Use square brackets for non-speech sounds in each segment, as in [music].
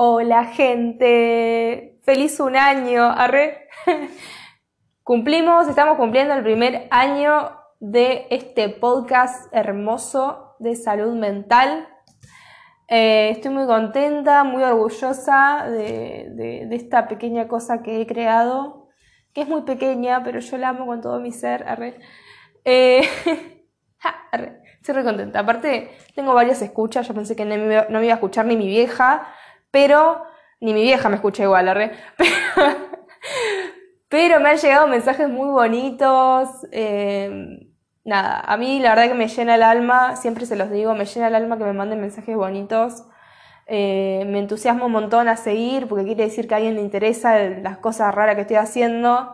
Hola gente, feliz un año, arre. [laughs] Cumplimos, estamos cumpliendo el primer año de este podcast hermoso de salud mental. Eh, estoy muy contenta, muy orgullosa de, esta pequeña cosa que he creado, que es muy pequeña, pero yo la amo con todo mi ser. Arre. Eh, [laughs] Estoy re contenta. Aparte, tengo varias escuchas. Yo pensé que no me, iba a escuchar ni mi vieja, pero. Ni mi vieja me escucha igual, arre. [laughs] Pero, me han llegado mensajes muy bonitos. Em, nada, a mí la verdad que me llena el alma, siempre se los digo, me llena el alma que me manden mensajes bonitos. Eh, me entusiasmo un montón a seguir porque quiere decir que a alguien le interesa las cosas raras que estoy haciendo.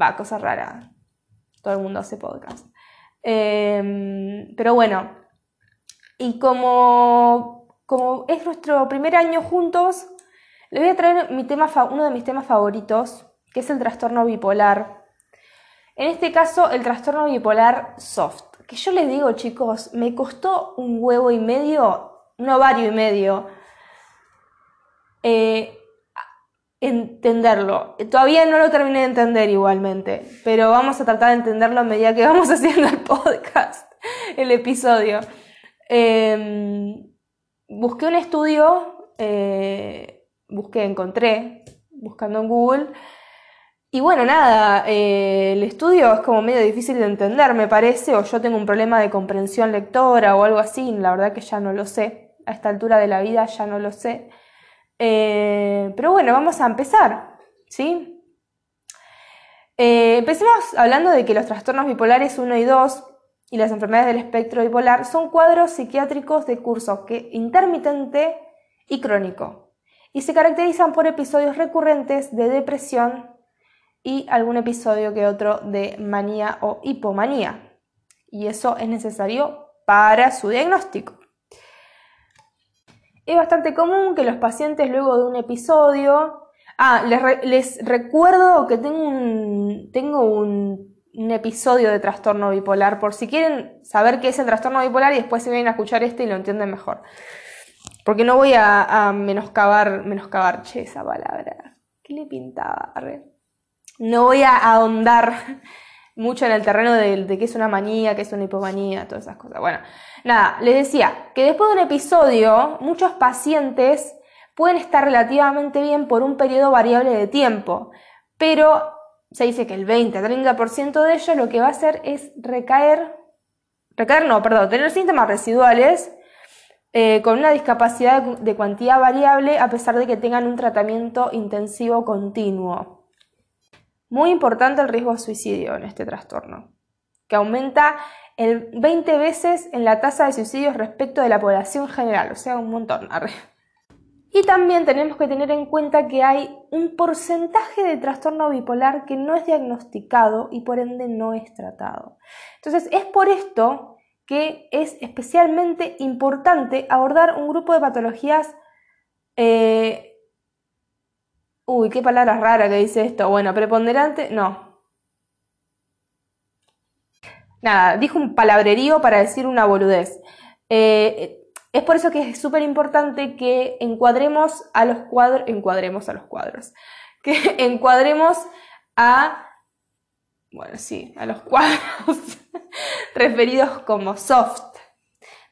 Va, cosas raras. Todo el mundo hace podcast. Em, pero bueno, y como, como es nuestro primer año juntos, le voy a traer mi tema, uno de mis temas favoritos, que es el trastorno bipolar. En este caso, el trastorno bipolar soft. Que yo les digo, chicos, me costó un huevo y medio, un ovario y medio, eh, entenderlo. Todavía no lo terminé de entender igualmente, pero vamos a tratar de entenderlo a medida que [laughs] vamos haciendo el podcast, el episodio. Em, busqué un estudio, eh, busqué, encontré, buscando en Google. Y bueno, nada, eh, el estudio es como medio difícil de entender, me parece, o yo tengo un problema de comprensión lectora o algo así, la verdad que ya no lo sé. A esta altura de la vida ya no lo sé. Eh, pero bueno, vamos a empezar, ¿sí? Empecemos hablando de que los trastornos bipolares 1 y 2 y las enfermedades del espectro bipolar son cuadros psiquiátricos de curso que, intermitente y crónico, y se caracterizan por episodios recurrentes de depresión y algún episodio que otro de manía o hipomanía. Y eso es necesario para su diagnóstico. Es bastante común que los pacientes luego de un episodio... Ah, les, recuerdo que tengo, un, tengo un, episodio de trastorno bipolar, por si quieren saber qué es el trastorno bipolar y después se vienen a escuchar este y lo entienden mejor. Porque no voy a, menoscabar, menoscabar, che, esa palabra. ¿Qué le pintaba? No voy a ahondar [laughs] mucho en el terreno de, de qué es una manía, qué es una hipomanía, todas esas cosas. Bueno, Nada, les decía que después de un episodio, muchos pacientes pueden estar relativamente bien por un periodo variable de tiempo, pero se dice que el 20-30% de ellos lo que va a hacer es recaer, recaer no, perdón, tener síntomas residuales eh, con una discapacidad de cuantía variable a pesar de que tengan un tratamiento intensivo continuo. Muy importante el riesgo de suicidio en este trastorno, que aumenta el 20 veces en la tasa de suicidios respecto de la población general, o sea, un montón. Y también tenemos que tener en cuenta que hay un porcentaje de trastorno bipolar que no es diagnosticado y por ende no es tratado. Entonces, es por esto que es especialmente importante abordar un grupo de patologías... Eh, uy, qué palabra rara que dice esto. Bueno, preponderante, no, nada, dijo un palabrerío para decir una boludez. Eh, es por eso que es súper importante que encuadremos a los cuadros, encuadremos a los cuadros, [laughs] que encuadremos a, bueno, sí, a los cuadros [laughs] referidos como soft,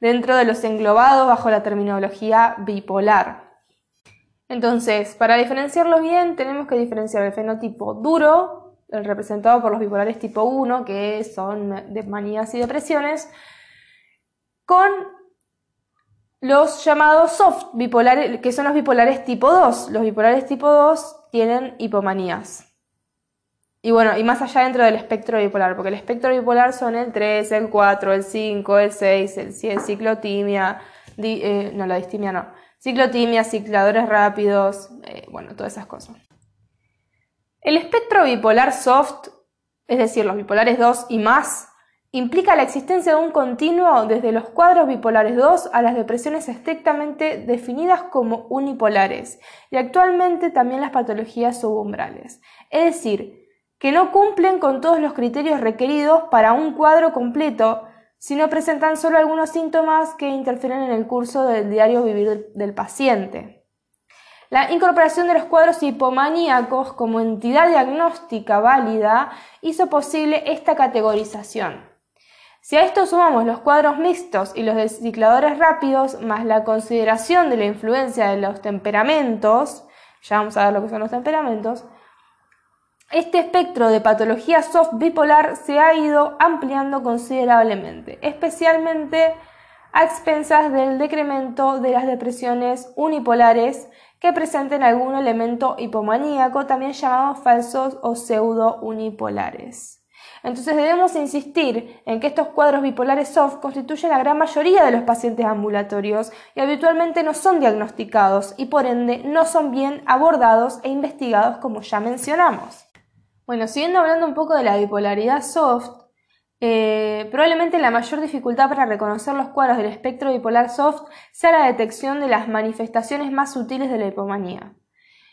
dentro de los englobados bajo la terminología bipolar. Entonces, para diferenciarlos bien, tenemos que diferenciar el fenotipo duro, representado por los bipolares tipo 1, que son de manías y depresiones, con los llamados soft bipolares, que son los bipolares tipo 2. Los bipolares tipo 2 tienen hipomanías. Y bueno, y más allá dentro del espectro bipolar, porque el espectro bipolar son el 3, el 4, el 5, el 6, el 7, ciclotimia, eh, no, la distimia no, ciclotimia, cicladores rápidos, eh, bueno, todas esas cosas. El espectro bipolar soft, es decir, los bipolares 2 y más, implica la existencia de un continuo desde los cuadros bipolares 2 a las depresiones estrictamente definidas como unipolares y actualmente también las patologías subumbrales. Es decir, que no cumplen con todos los criterios requeridos para un cuadro completo, sino presentan solo algunos síntomas que interfieren en el curso del diario vivir del paciente. La incorporación de los cuadros hipomaníacos como entidad diagnóstica válida hizo posible esta categorización. Si a esto sumamos los cuadros mixtos y los descicladores rápidos, más la consideración de la influencia de los temperamentos, ya vamos a ver lo que son los temperamentos, este espectro de patología soft bipolar se ha ido ampliando considerablemente, especialmente a expensas del decremento de las depresiones unipolares que presenten algún elemento hipomaníaco, también llamados falsos o pseudo unipolares. Entonces debemos insistir en que estos cuadros bipolares soft constituyen la gran mayoría de los pacientes ambulatorios y habitualmente no son diagnosticados y por ende no son bien abordados e investigados como ya mencionamos. Bueno, siguiendo hablando un poco de la bipolaridad soft, eh, probablemente la mayor dificultad para reconocer los cuadros del espectro bipolar soft sea la detección de las manifestaciones más sutiles de la hipomanía.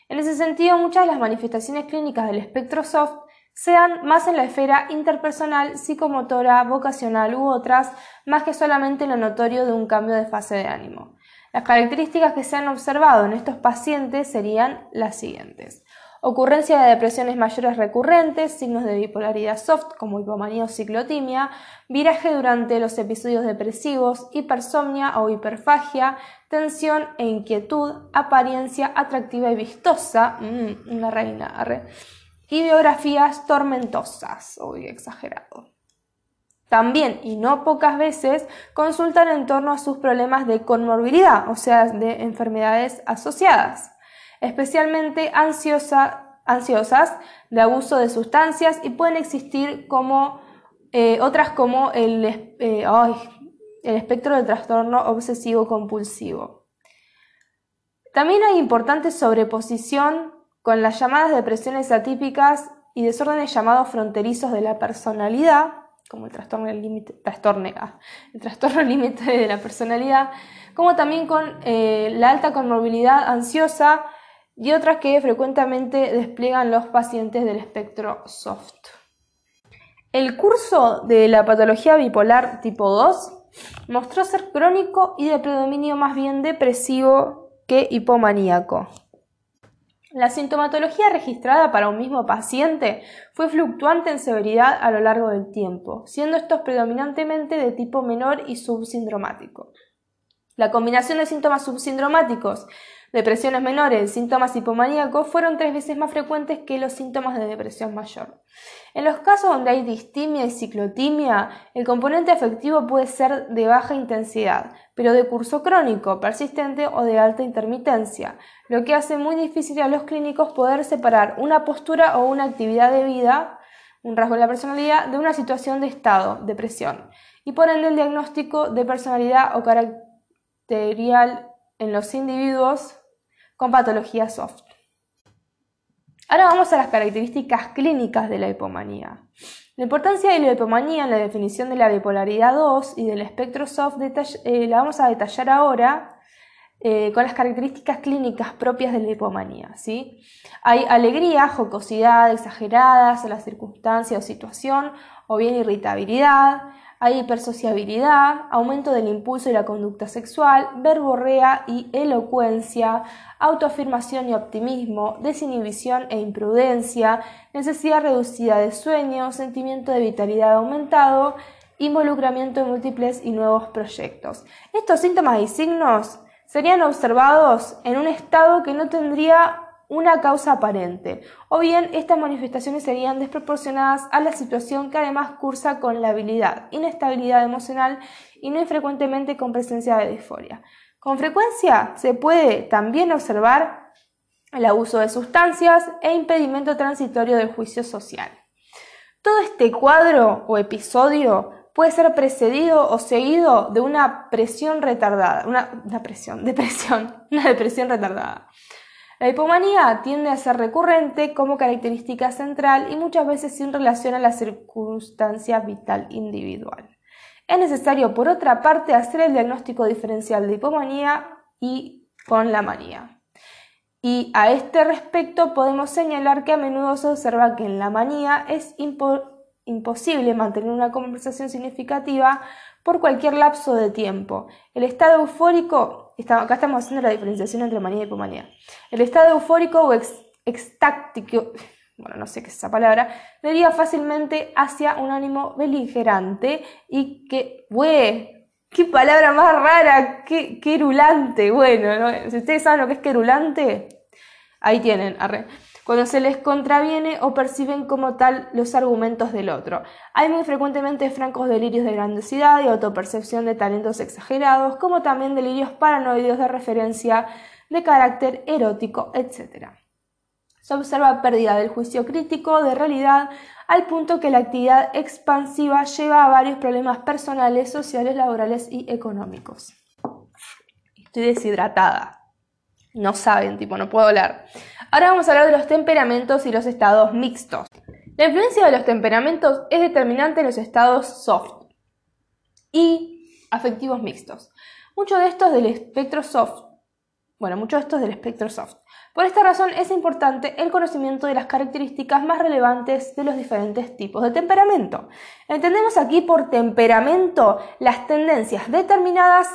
En ese sentido, muchas de las manifestaciones clínicas del espectro soft sean más en la esfera interpersonal, psicomotora, vocacional u otras, más que solamente lo notorio de un cambio de fase de ánimo. Las características que se han observado en estos pacientes serían las siguientes ocurrencia de depresiones mayores recurrentes, signos de bipolaridad soft como hipomanía o ciclotimia, viraje durante los episodios depresivos, hipersomnia o hiperfagia, tensión e inquietud, apariencia atractiva y vistosa, mm, una reina, y biografías tormentosas, uy, exagerado. También, y no pocas veces, consultan en torno a sus problemas de conmorbilidad, o sea, de enfermedades asociadas especialmente ansiosas de abuso de sustancias y pueden existir como eh, otras como el, eh, el espectro de trastorno obsesivo compulsivo. También hay importante sobreposición con las llamadas depresiones atípicas y desórdenes llamados fronterizos de la personalidad, como el trastorno límite, ah, el trastorno [laughs] límite de la personalidad, como también con eh, la alta conmovilidad ansiosa y otras que frecuentemente despliegan los pacientes del espectro soft. El curso de la patología bipolar tipo 2 mostró ser crónico y de predominio más bien depresivo que hipomaníaco. La sintomatología registrada para un mismo paciente fue fluctuante en severidad a lo largo del tiempo, siendo estos predominantemente de tipo menor y subsindromático. La combinación de síntomas subsindromáticos depresiones menores, síntomas hipomaníacos fueron tres veces más frecuentes que los síntomas de depresión mayor. En los casos donde hay distimia y ciclotimia, el componente afectivo puede ser de baja intensidad, pero de curso crónico, persistente o de alta intermitencia, lo que hace muy difícil a los clínicos poder separar una postura o una actividad de vida, un rasgo de la personalidad, de una situación de estado, depresión, y por ende el diagnóstico de personalidad o caracterial en los individuos con patología soft. Ahora vamos a las características clínicas de la hipomanía. La importancia de la hipomanía en la definición de la bipolaridad 2 y del espectro soft eh, la vamos a detallar ahora eh, con las características clínicas propias de la hipomanía. ¿sí? Hay alegría, jocosidad exageradas a la circunstancia o situación, o bien irritabilidad, hay hipersociabilidad, aumento del impulso y la conducta sexual, verborrea y elocuencia, autoafirmación y optimismo, desinhibición e imprudencia, necesidad reducida de sueño, sentimiento de vitalidad aumentado, involucramiento en múltiples y nuevos proyectos. Estos síntomas y signos serían observados en un estado que no tendría una causa aparente, o bien estas manifestaciones serían desproporcionadas a la situación que además cursa con la habilidad, inestabilidad emocional y no infrecuentemente con presencia de disforia. Con frecuencia se puede también observar el abuso de sustancias e impedimento transitorio del juicio social. Todo este cuadro o episodio puede ser precedido o seguido de una presión retardada, una, una presión, [laughs] depresión, una depresión retardada. La hipomanía tiende a ser recurrente como característica central y muchas veces sin relación a la circunstancia vital individual. Es necesario, por otra parte, hacer el diagnóstico diferencial de hipomanía y con la manía. Y a este respecto podemos señalar que a menudo se observa que en la manía es imposible mantener una conversación significativa por cualquier lapso de tiempo. El estado eufórico acá estamos haciendo la diferenciación entre manía y hipomanía. El estado eufórico o extáctico, [laughs] bueno, no sé qué es esa palabra, deriva fácilmente hacia un ánimo beligerante y que, güey, qué palabra más rara, qué querulante, bueno, si ustedes saben lo que es querulante, ahí tienen, arre cuando se les contraviene o perciben como tal los argumentos del otro. Hay muy frecuentemente francos delirios de grandiosidad y autopercepción de talentos exagerados, como también delirios paranoides de referencia de carácter erótico, etc. Se observa pérdida del juicio crítico de realidad al punto que la actividad expansiva lleva a varios problemas personales, sociales, laborales y económicos. Estoy deshidratada. No saben, tipo, no puedo hablar. Ahora vamos a hablar de los temperamentos y los estados mixtos. La influencia de los temperamentos es determinante en los estados soft y afectivos mixtos. Muchos de estos del espectro soft. Bueno, muchos de estos del espectro soft. Por esta razón es importante el conocimiento de las características más relevantes de los diferentes tipos de temperamento. Entendemos aquí por temperamento las tendencias determinadas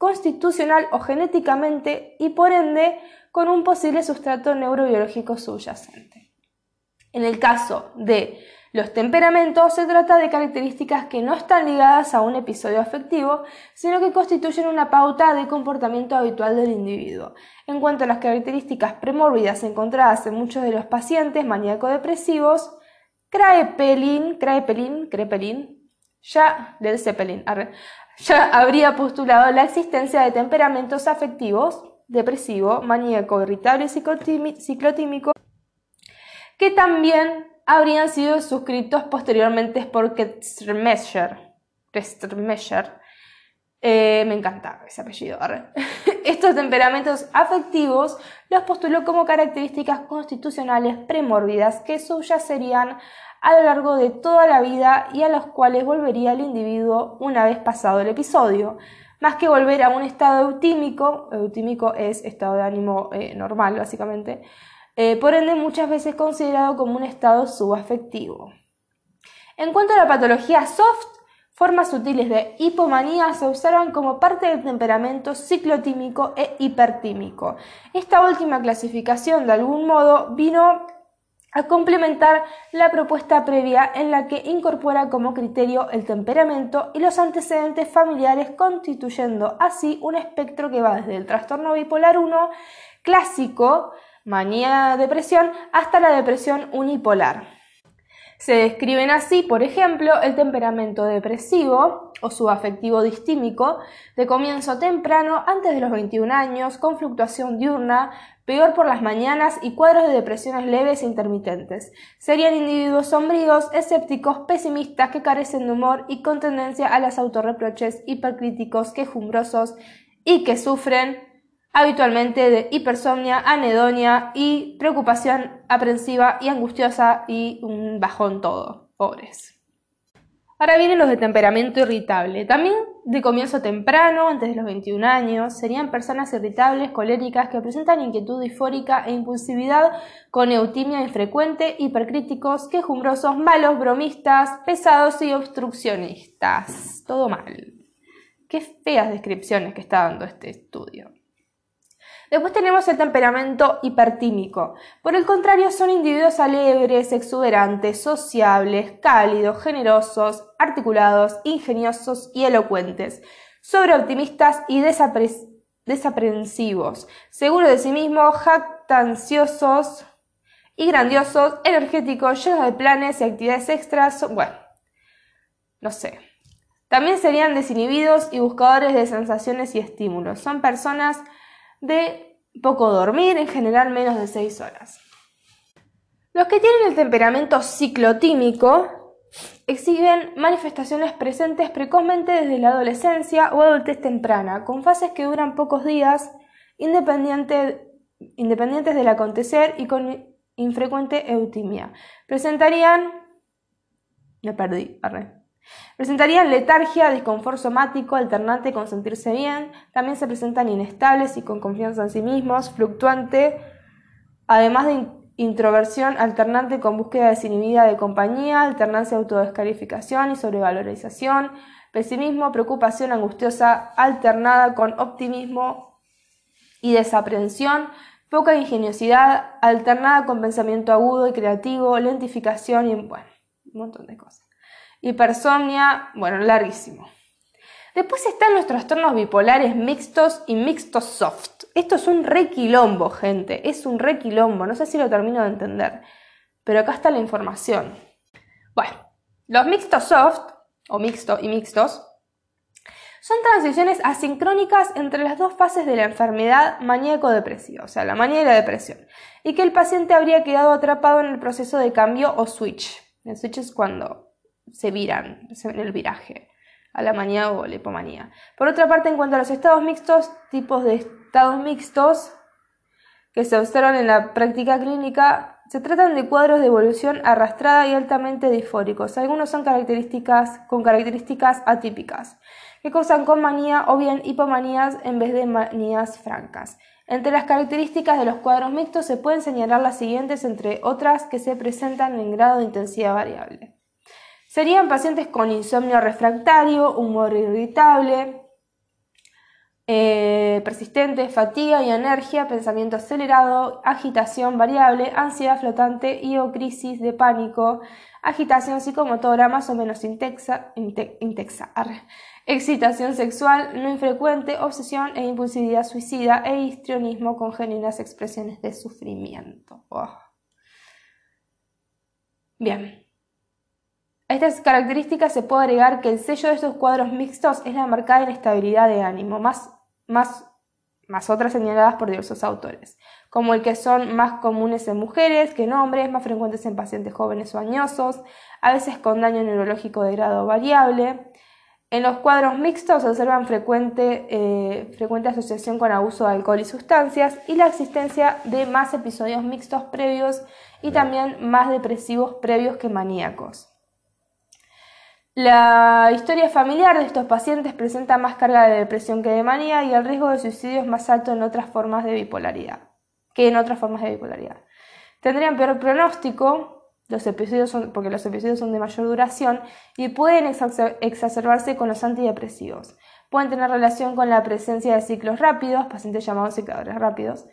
constitucional o genéticamente y por ende con un posible sustrato neurobiológico subyacente. En el caso de los temperamentos se trata de características que no están ligadas a un episodio afectivo, sino que constituyen una pauta de comportamiento habitual del individuo. En cuanto a las características premórbidas encontradas en muchos de los pacientes maníaco-depresivos, Kraepelin, Kraepelin, Kraepelin, ya del Zeppelin, ya habría postulado la existencia de temperamentos afectivos depresivo, maníaco, irritable y ciclotímico, que también habrían sido suscritos posteriormente por Kestremescher. Eh, me encanta ese apellido. [laughs] Estos temperamentos afectivos los postuló como características constitucionales premórbidas que subyacerían a lo largo de toda la vida y a los cuales volvería el individuo una vez pasado el episodio más que volver a un estado eutímico, eutímico es estado de ánimo eh, normal básicamente, eh, por ende muchas veces considerado como un estado subafectivo. En cuanto a la patología soft, formas sutiles de hipomanía se observan como parte del temperamento ciclotímico e hipertímico. Esta última clasificación de algún modo vino a complementar la propuesta previa en la que incorpora como criterio el temperamento y los antecedentes familiares, constituyendo así un espectro que va desde el trastorno bipolar 1 clásico, manía depresión, hasta la depresión unipolar. Se describen así, por ejemplo, el temperamento depresivo o subafectivo distímico de comienzo temprano antes de los 21 años, con fluctuación diurna, peor por las mañanas y cuadros de depresiones leves e intermitentes. Serían individuos sombríos, escépticos, pesimistas que carecen de humor y con tendencia a las autorreproches, hipercríticos, quejumbrosos y que sufren habitualmente de hipersomnia, anedonia y preocupación aprensiva y angustiosa y un bajón todo. Pobres. Ahora vienen los de temperamento irritable. También de comienzo temprano, antes de los 21 años, serían personas irritables, coléricas, que presentan inquietud disfórica e impulsividad con eutimia infrecuente, hipercríticos, quejumbrosos, malos, bromistas, pesados y obstruccionistas. Todo mal. Qué feas descripciones que está dando este estudio. Después tenemos el temperamento hipertímico. Por el contrario, son individuos alegres, exuberantes, sociables, cálidos, generosos, articulados, ingeniosos y elocuentes, sobreoptimistas y desaprensivos, seguros de sí mismos, jactanciosos y grandiosos, energéticos, llenos de planes y actividades extras. Bueno, no sé. También serían desinhibidos y buscadores de sensaciones y estímulos. Son personas de poco dormir, en general menos de 6 horas. Los que tienen el temperamento ciclotímico exhiben manifestaciones presentes precozmente desde la adolescencia o adultez temprana, con fases que duran pocos días, independientes del acontecer y con infrecuente eutimia. Presentarían... Me perdí, arre. Presentarían letargia, disconfort somático, alternante con sentirse bien. También se presentan inestables y con confianza en sí mismos, fluctuante, además de introversión alternante con búsqueda desinhibida de compañía, alternancia de autodescalificación y sobrevalorización, pesimismo, preocupación angustiosa alternada con optimismo y desaprensión, poca ingeniosidad, alternada con pensamiento agudo y creativo, lentificación y bueno, un montón de cosas. Hipersomnia, bueno, larguísimo. Después están los trastornos bipolares mixtos y mixtos soft. Esto es un requilombo, gente, es un requilombo, no sé si lo termino de entender, pero acá está la información. Bueno, los mixtos soft, o mixto y mixtos, son transiciones asincrónicas entre las dos fases de la enfermedad maníaco-depresiva, o sea, la manía y la depresión, y que el paciente habría quedado atrapado en el proceso de cambio o switch. El switch es cuando se viran, en el viraje a la manía o la hipomanía. Por otra parte, en cuanto a los estados mixtos, tipos de estados mixtos que se observan en la práctica clínica, se tratan de cuadros de evolución arrastrada y altamente disfóricos. Algunos son características con características atípicas que causan con manía o bien hipomanías en vez de manías francas. Entre las características de los cuadros mixtos se pueden señalar las siguientes, entre otras que se presentan en grado de intensidad variable. Serían pacientes con insomnio refractario, humor irritable, eh, persistente, fatiga y energía, pensamiento acelerado, agitación variable, ansiedad flotante y o crisis de pánico, agitación psicomotora más o menos intensa, excitación sexual no infrecuente, obsesión e impulsividad suicida e histrionismo con genuinas expresiones de sufrimiento. Oh. Bien. A estas características se puede agregar que el sello de estos cuadros mixtos es la marcada inestabilidad de ánimo, más más, más otras señaladas por diversos autores, como el que son más comunes en mujeres que en hombres, más frecuentes en pacientes jóvenes o añosos, a veces con daño neurológico de grado variable. En los cuadros mixtos se observan frecuente, eh, frecuente asociación con abuso de alcohol y sustancias y la existencia de más episodios mixtos previos y también más depresivos previos que maníacos. La historia familiar de estos pacientes presenta más carga de depresión que de manía y el riesgo de suicidio es más alto en otras formas de bipolaridad que en otras formas de bipolaridad. Tendrían peor pronóstico, los episodios porque los episodios son de mayor duración y pueden exacerbarse con los antidepresivos. Pueden tener relación con la presencia de ciclos rápidos, pacientes llamados secadores rápidos,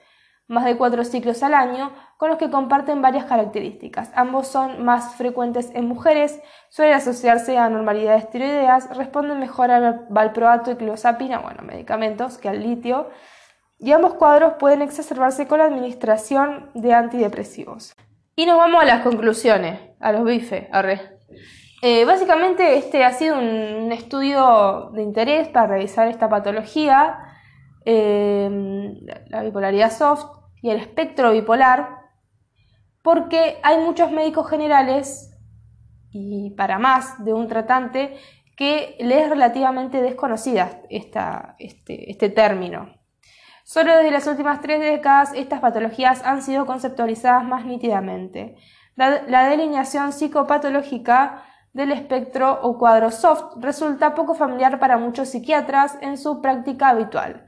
más de cuatro ciclos al año, con los que comparten varias características. Ambos son más frecuentes en mujeres, suelen asociarse a anormalidades tiroideas, responden mejor al valproato y clozapina, bueno, medicamentos, que al litio, y ambos cuadros pueden exacerbarse con la administración de antidepresivos. Y nos vamos a las conclusiones, a los bifes, eh, básicamente este ha sido un estudio de interés para revisar esta patología, eh, la bipolaridad soft, y el espectro bipolar, porque hay muchos médicos generales, y para más de un tratante, que le es relativamente desconocida este, este término. Solo desde las últimas tres décadas estas patologías han sido conceptualizadas más nítidamente. La, delineación psicopatológica del espectro o cuadro soft resulta poco familiar para muchos psiquiatras en su práctica habitual.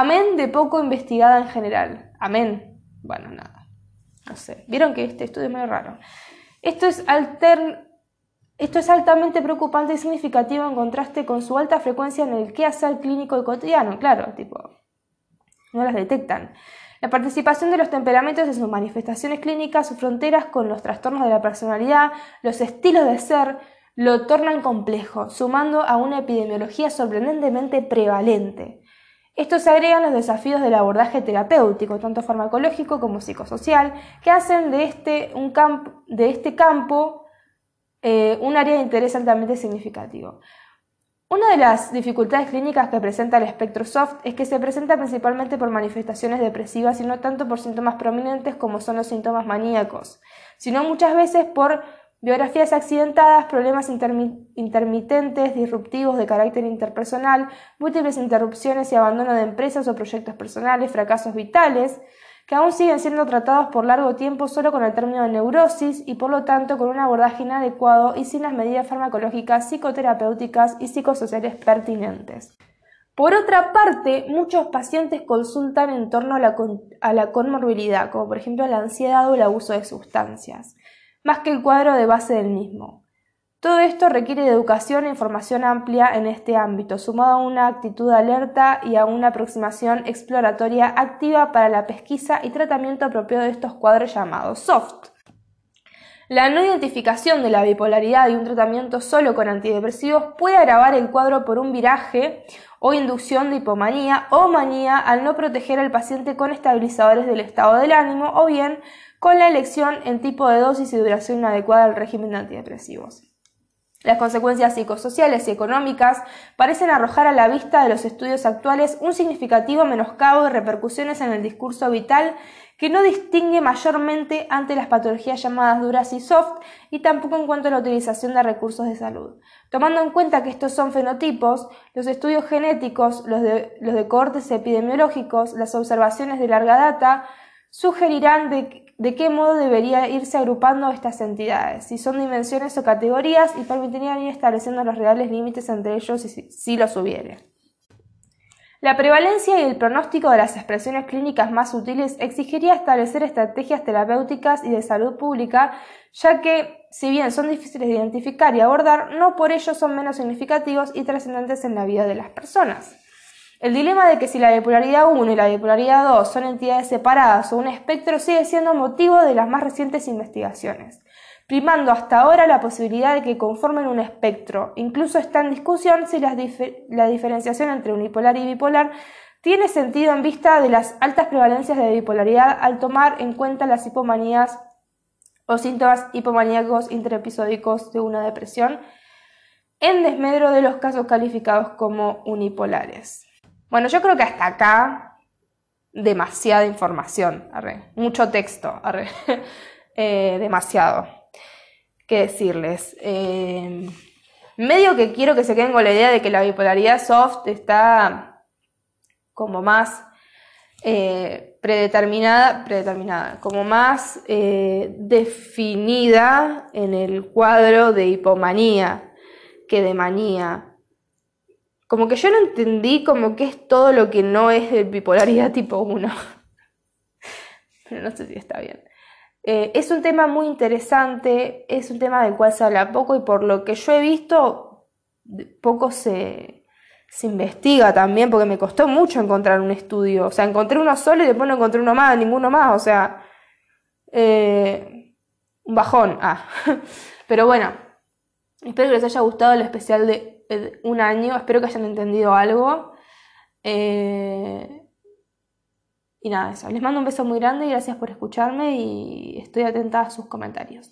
Amén de poco investigada en general. Amén. Bueno, nada. No sé. Vieron que este estudio es muy raro. Esto es, Esto es altamente preocupante y significativo en contraste con su alta frecuencia en el quehacer clínico y cotidiano. Claro, tipo, no las detectan. La participación de los temperamentos en sus manifestaciones clínicas, sus fronteras con los trastornos de la personalidad, los estilos de ser, lo tornan complejo, sumando a una epidemiología sorprendentemente prevalente. Esto se agrega los desafíos del abordaje terapéutico, tanto farmacológico como psicosocial, que hacen de este, un de este campo eh, un área de interés altamente significativo. Una de las dificultades clínicas que presenta el espectro soft es que se presenta principalmente por manifestaciones depresivas y no tanto por síntomas prominentes como son los síntomas maníacos, sino muchas veces por Biografías accidentadas, problemas intermitentes, disruptivos de carácter interpersonal, múltiples interrupciones y abandono de empresas o proyectos personales, fracasos vitales, que aún siguen siendo tratados por largo tiempo solo con el término de neurosis y por lo tanto con un abordaje inadecuado y sin las medidas farmacológicas, psicoterapéuticas y psicosociales pertinentes. Por otra parte, muchos pacientes consultan en torno a la, la conmorbilidad, como por ejemplo la ansiedad o el abuso de sustancias más que el cuadro de base del mismo. Todo esto requiere de educación e información amplia en este ámbito, sumado a una actitud alerta y a una aproximación exploratoria activa para la pesquisa y tratamiento apropiado de estos cuadros llamados soft. La no identificación de la bipolaridad y un tratamiento solo con antidepresivos puede agravar el cuadro por un viraje o inducción de hipomanía o manía al no proteger al paciente con estabilizadores del estado del ánimo o bien con la elección en tipo de dosis y duración adecuada del régimen de antidepresivos. Las consecuencias psicosociales y económicas parecen arrojar a la vista de los estudios actuales un significativo menoscabo de repercusiones en el discurso vital que no distingue mayormente ante las patologías llamadas duras y soft y tampoco en cuanto a la utilización de recursos de salud. Tomando en cuenta que estos son fenotipos, los estudios genéticos, los de, los de cohortes epidemiológicos, las observaciones de larga data, sugerirán de, qué modo debería irse agrupando estas entidades, si son dimensiones o categorías, y permitirían ir estableciendo los reales límites entre ellos si, si los hubiere. La prevalencia y el pronóstico de las expresiones clínicas más útiles exigiría establecer estrategias terapéuticas y de salud pública, ya que, si bien son difíciles de identificar y abordar, no por ello son menos significativos y trascendentes en la vida de las personas. El dilema de que si la bipolaridad 1 y la bipolaridad 2 son entidades separadas o un espectro sigue siendo motivo de las más recientes investigaciones, primando hasta ahora la posibilidad de que conformen un espectro. Incluso está en discusión si la, diferenciación entre unipolar y bipolar tiene sentido en vista de las altas prevalencias de bipolaridad al tomar en cuenta las hipomanías o síntomas hipomaníacos intraepisódicos de una depresión, en desmedro de los casos calificados como unipolares. Bueno, yo creo que hasta acá demasiada información, mucho texto, [laughs] eh, demasiado. ¿Qué decirles? Eh, medio que quiero que se queden con la idea de que la bipolaridad soft está como más eh, predeterminada, predeterminada, como más definida en el cuadro de hipomanía que de manía como que yo no entendí como que es todo lo que no es de bipolaridad tipo 1. [laughs] Pero no sé si está bien. Eh, es un tema muy interesante, es un tema del cual se habla poco y por lo que yo he visto, poco se, se investiga también, porque me costó mucho encontrar un estudio. O sea, encontré uno solo y después no encontré uno más, ninguno más. O sea, eh, un bajón. Ah. [laughs] Pero bueno, espero que les haya gustado el especial de un año. Espero que hayan entendido algo. Eh, y nada, eso. Les mando un beso muy grande y gracias por escucharme y estoy atenta a sus comentarios.